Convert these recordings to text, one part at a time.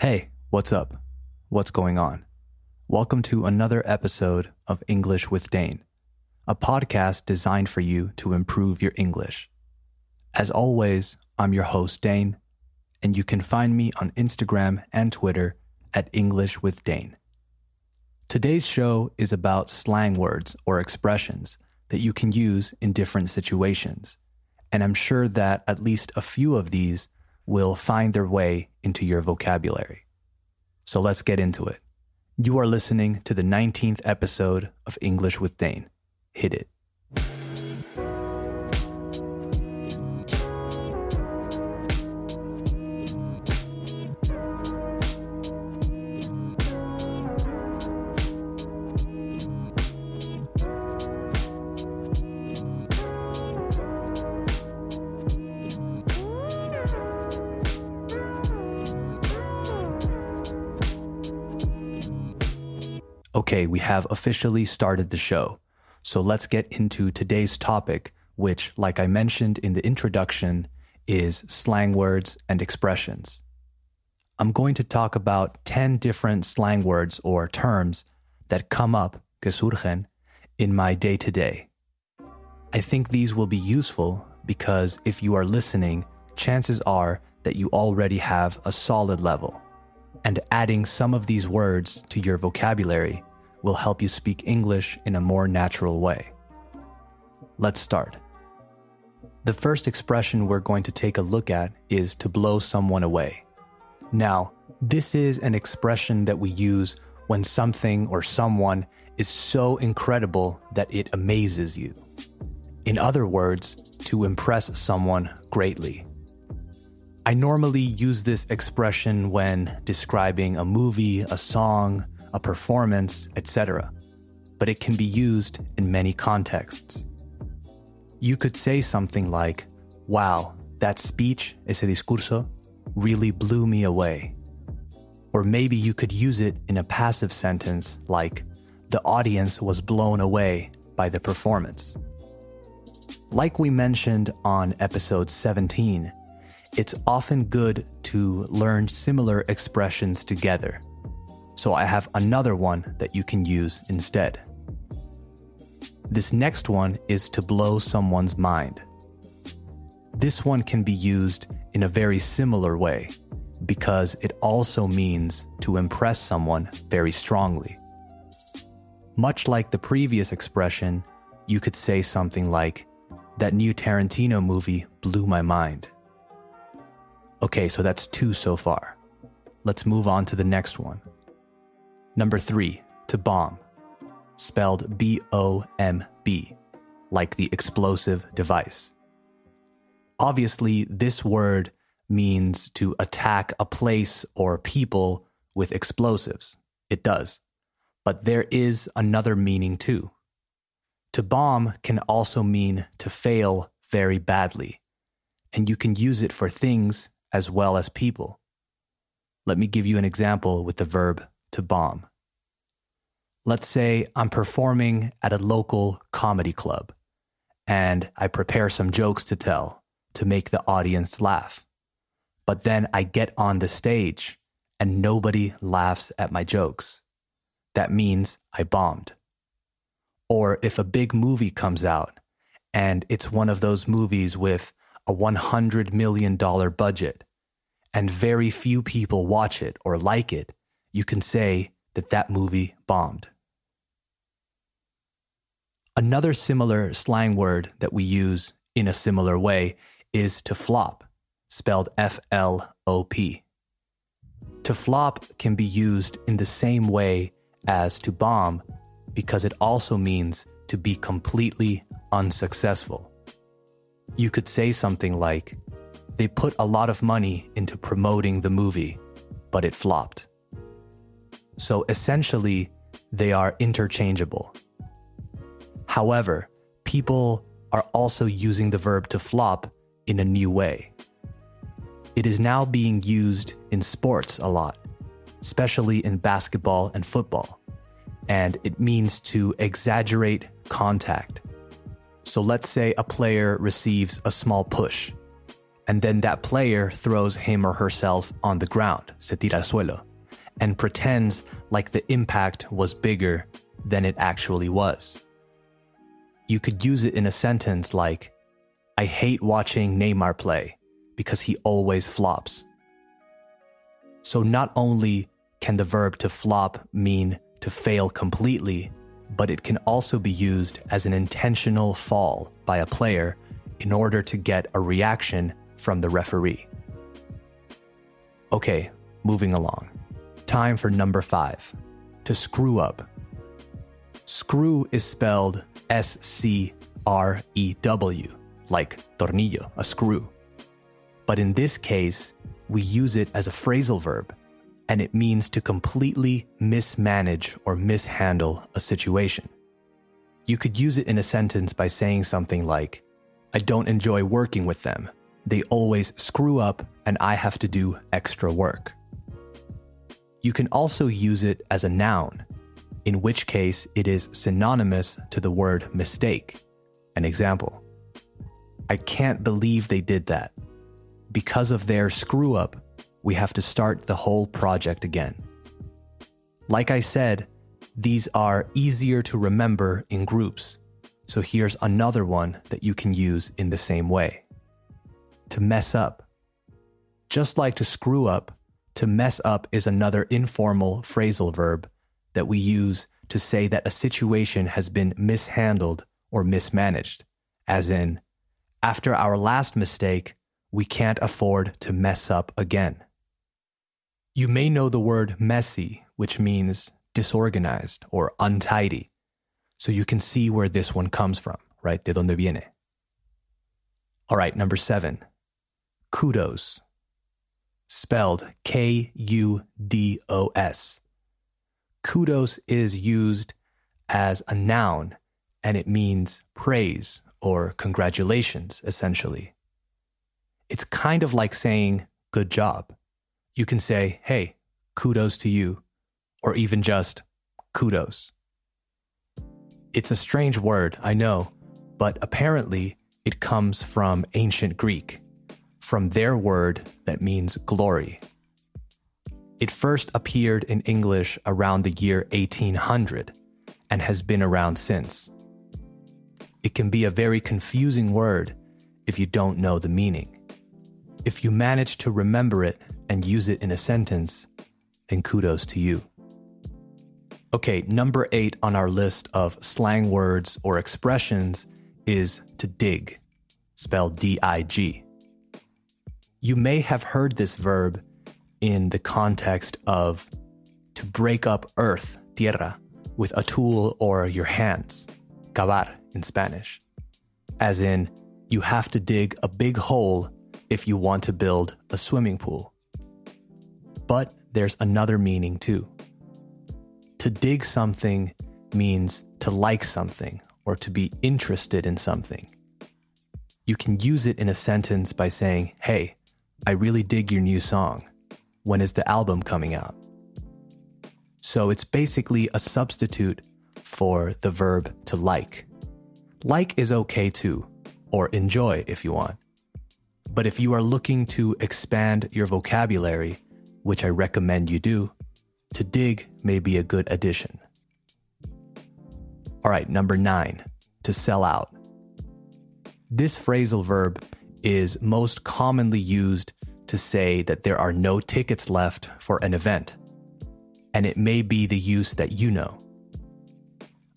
Hey, what's up? What's going on? Welcome to another episode of English with Dane, a podcast designed for you to improve your English. As always, I'm your host, Dane, and you can find me on Instagram and Twitter at English with Dane. Today's show is about slang words or expressions that you can use in different situations, and I'm sure that at least a few of these will find their way into your vocabulary. So let's get into it. You are listening to the 19th episode of English with Dane. Hit it. Okay, we have officially started the show. So let's get into today's topic, which, like I mentioned in the introduction, is slang words and expressions. I'm going to talk about 10 different slang words or terms that come up, que surgen, in my day to day. I think these will be useful because if you are listening, chances are that you already have a solid level and adding some of these words to your vocabulary will help you speak English in a more natural way. Let's start. The first expression we're going to take a look at is to blow someone away. Now, this is an expression that we use when something or someone is so incredible that it amazes you. In other words, to impress someone greatly. I normally use this expression when describing a movie, a song, a performance, etc., but it can be used in many contexts. You could say something like, Wow, that speech, ese discurso, really blew me away. Or maybe you could use it in a passive sentence like, The audience was blown away by the performance. Like we mentioned on episode 17, it's often good to learn similar expressions together. So I have another one that you can use instead. This next one is to blow someone's mind. This one can be used in a very similar way because it also means to impress someone very strongly. Much like the previous expression, you could say something like, That new Tarantino movie blew my mind. Okay, so that's two so far. Let's move on to the next one. Number three, to bomb, spelled B O M B, like the explosive device. Obviously, this word means to attack a place or people with explosives. It does. But there is another meaning too. To bomb can also mean to fail very badly, and you can use it for things as well as people. Let me give you an example with the verb to bomb. Let's say I'm performing at a local comedy club and I prepare some jokes to tell to make the audience laugh. But then I get on the stage and nobody laughs at my jokes. That means I bombed. Or if a big movie comes out and it's one of those movies with a $100 million budget and very few people watch it or like it, you can say that that movie bombed. Another similar slang word that we use in a similar way is to flop, spelled F L O P. To flop can be used in the same way as to bomb because it also means to be completely unsuccessful. You could say something like, they put a lot of money into promoting the movie, but it flopped. So essentially, they are interchangeable. However, people are also using the verb to flop in a new way. It is now being used in sports a lot, especially in basketball and football, and it means to exaggerate contact. So let's say a player receives a small push and then that player throws him or herself on the ground, se tira al suelo, and pretends like the impact was bigger than it actually was. You could use it in a sentence like, I hate watching Neymar play because he always flops. So not only can the verb to flop mean to fail completely, but it can also be used as an intentional fall by a player in order to get a reaction from the referee. Okay, moving along. Time for number five to screw up. Screw is spelled S C R E W, like tornillo, a screw. But in this case, we use it as a phrasal verb, and it means to completely mismanage or mishandle a situation. You could use it in a sentence by saying something like, I don't enjoy working with them. They always screw up, and I have to do extra work. You can also use it as a noun, in which case it is synonymous to the word mistake. An example I can't believe they did that. Because of their screw up, we have to start the whole project again. Like I said, these are easier to remember in groups. So here's another one that you can use in the same way. To mess up. Just like to screw up, to mess up is another informal phrasal verb that we use to say that a situation has been mishandled or mismanaged, as in, after our last mistake, we can't afford to mess up again. You may know the word messy, which means disorganized or untidy. So you can see where this one comes from, right? De donde viene. All right, number seven, kudos. Spelled K U D O S. Kudos is used as a noun and it means praise or congratulations, essentially. It's kind of like saying good job. You can say, hey, kudos to you, or even just kudos. It's a strange word, I know, but apparently it comes from ancient Greek, from their word that means glory. It first appeared in English around the year 1800 and has been around since. It can be a very confusing word if you don't know the meaning. If you manage to remember it and use it in a sentence, then kudos to you. Okay, number eight on our list of slang words or expressions is to dig, spelled D I G. You may have heard this verb in the context of to break up earth, tierra, with a tool or your hands, cavar in Spanish. As in, you have to dig a big hole if you want to build a swimming pool. But there's another meaning too. To dig something means to like something or to be interested in something. You can use it in a sentence by saying, Hey, I really dig your new song. When is the album coming out? So it's basically a substitute for the verb to like. Like is okay too, or enjoy if you want. But if you are looking to expand your vocabulary, which I recommend you do, to dig may be a good addition. All right, number nine, to sell out. This phrasal verb is most commonly used to say that there are no tickets left for an event, and it may be the use that you know.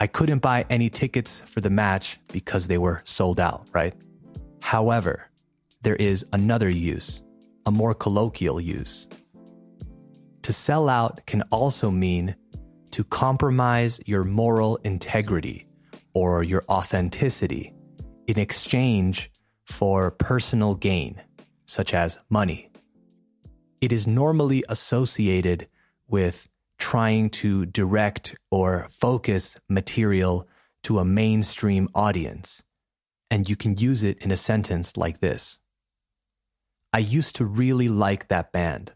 I couldn't buy any tickets for the match because they were sold out, right? However, there is another use, a more colloquial use. To sell out can also mean to compromise your moral integrity or your authenticity in exchange for personal gain, such as money. It is normally associated with trying to direct or focus material to a mainstream audience, and you can use it in a sentence like this I used to really like that band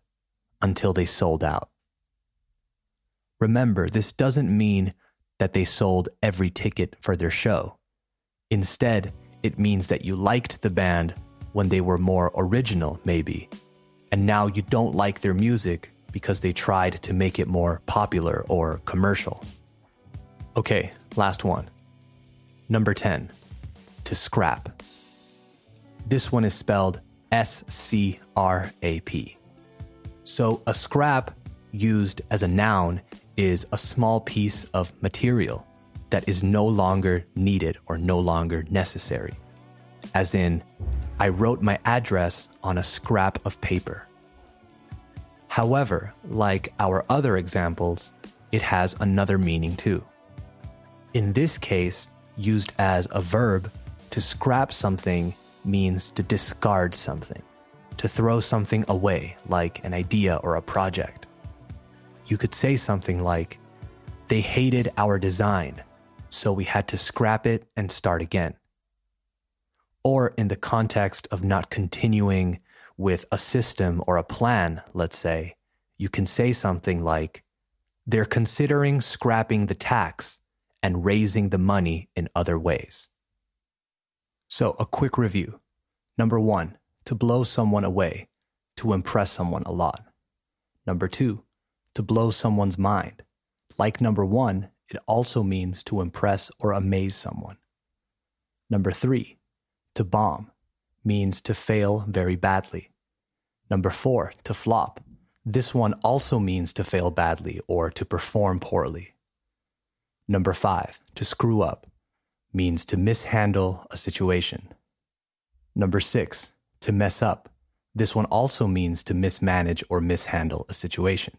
until they sold out. Remember, this doesn't mean that they sold every ticket for their show. Instead, it means that you liked the band when they were more original, maybe. And now you don't like their music because they tried to make it more popular or commercial. Okay, last one. Number 10, to scrap. This one is spelled S C R A P. So a scrap used as a noun is a small piece of material that is no longer needed or no longer necessary. As in, I wrote my address on a scrap of paper. However, like our other examples, it has another meaning too. In this case, used as a verb, to scrap something means to discard something, to throw something away, like an idea or a project. You could say something like, They hated our design, so we had to scrap it and start again. Or in the context of not continuing with a system or a plan, let's say, you can say something like, They're considering scrapping the tax and raising the money in other ways. So, a quick review. Number one, to blow someone away, to impress someone a lot. Number two, to blow someone's mind. Like number one, it also means to impress or amaze someone. Number three, to bomb means to fail very badly. Number four, to flop. This one also means to fail badly or to perform poorly. Number five, to screw up means to mishandle a situation. Number six, to mess up. This one also means to mismanage or mishandle a situation.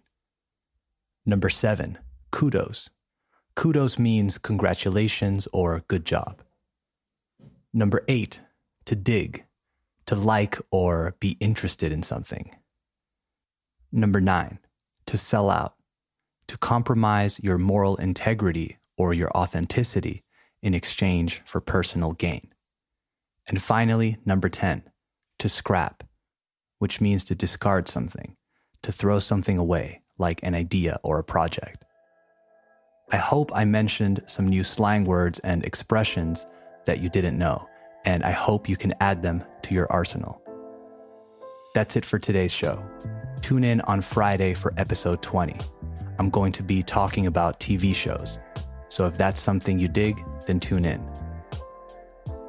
Number seven, kudos. Kudos means congratulations or good job. Number eight, to dig, to like or be interested in something. Number nine, to sell out, to compromise your moral integrity or your authenticity in exchange for personal gain. And finally, number 10, to scrap, which means to discard something, to throw something away, like an idea or a project. I hope I mentioned some new slang words and expressions that you didn't know, and I hope you can add them to your arsenal. That's it for today's show. Tune in on Friday for episode 20. I'm going to be talking about TV shows. So if that's something you dig, then tune in.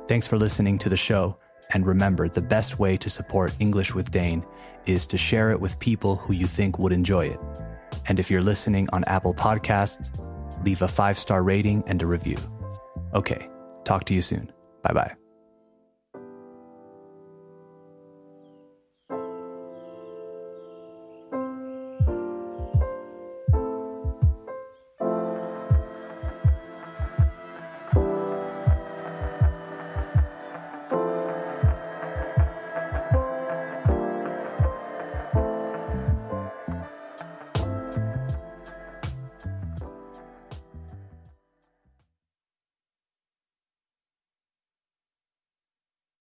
Thanks for listening to the show. And remember, the best way to support English with Dane is to share it with people who you think would enjoy it. And if you're listening on Apple Podcasts, leave a five star rating and a review. Okay, talk to you soon. Bye bye.